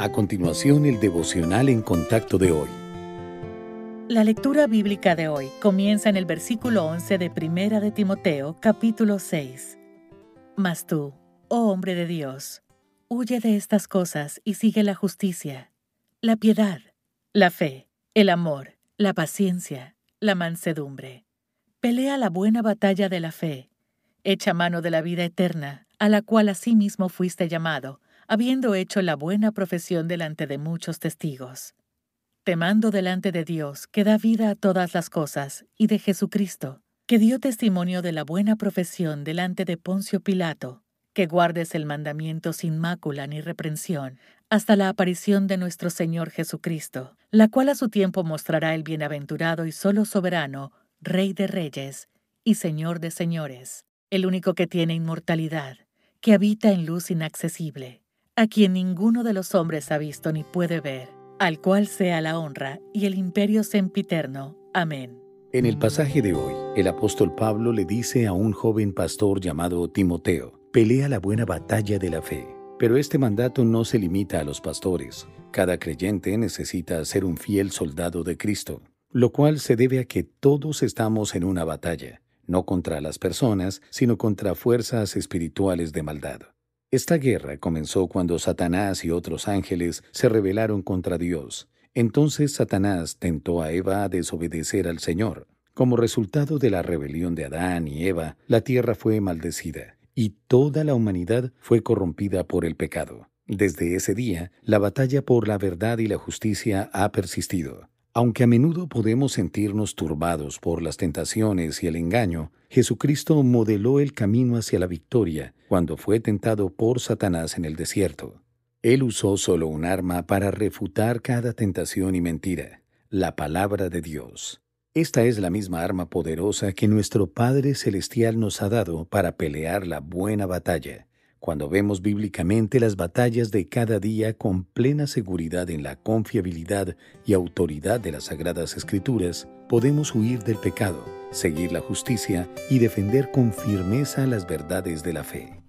A continuación, el devocional en contacto de hoy. La lectura bíblica de hoy comienza en el versículo 11 de Primera de Timoteo, capítulo 6. Mas tú, oh hombre de Dios, huye de estas cosas y sigue la justicia, la piedad, la fe, el amor, la paciencia, la mansedumbre. Pelea la buena batalla de la fe, echa mano de la vida eterna, a la cual asimismo fuiste llamado, habiendo hecho la buena profesión delante de muchos testigos. Te mando delante de Dios, que da vida a todas las cosas, y de Jesucristo, que dio testimonio de la buena profesión delante de Poncio Pilato, que guardes el mandamiento sin mácula ni reprensión, hasta la aparición de nuestro Señor Jesucristo, la cual a su tiempo mostrará el bienaventurado y solo soberano, Rey de reyes y Señor de señores, el único que tiene inmortalidad, que habita en luz inaccesible a quien ninguno de los hombres ha visto ni puede ver, al cual sea la honra y el imperio sempiterno. Amén. En el pasaje de hoy, el apóstol Pablo le dice a un joven pastor llamado Timoteo, pelea la buena batalla de la fe. Pero este mandato no se limita a los pastores. Cada creyente necesita ser un fiel soldado de Cristo, lo cual se debe a que todos estamos en una batalla, no contra las personas, sino contra fuerzas espirituales de maldad. Esta guerra comenzó cuando Satanás y otros ángeles se rebelaron contra Dios. Entonces Satanás tentó a Eva a desobedecer al Señor. Como resultado de la rebelión de Adán y Eva, la tierra fue maldecida y toda la humanidad fue corrompida por el pecado. Desde ese día, la batalla por la verdad y la justicia ha persistido. Aunque a menudo podemos sentirnos turbados por las tentaciones y el engaño, Jesucristo modeló el camino hacia la victoria cuando fue tentado por Satanás en el desierto. Él usó solo un arma para refutar cada tentación y mentira, la palabra de Dios. Esta es la misma arma poderosa que nuestro Padre Celestial nos ha dado para pelear la buena batalla, cuando vemos bíblicamente las batallas de cada día con plena seguridad en la confiabilidad y autoridad de las Sagradas Escrituras, podemos huir del pecado, seguir la justicia y defender con firmeza las verdades de la fe.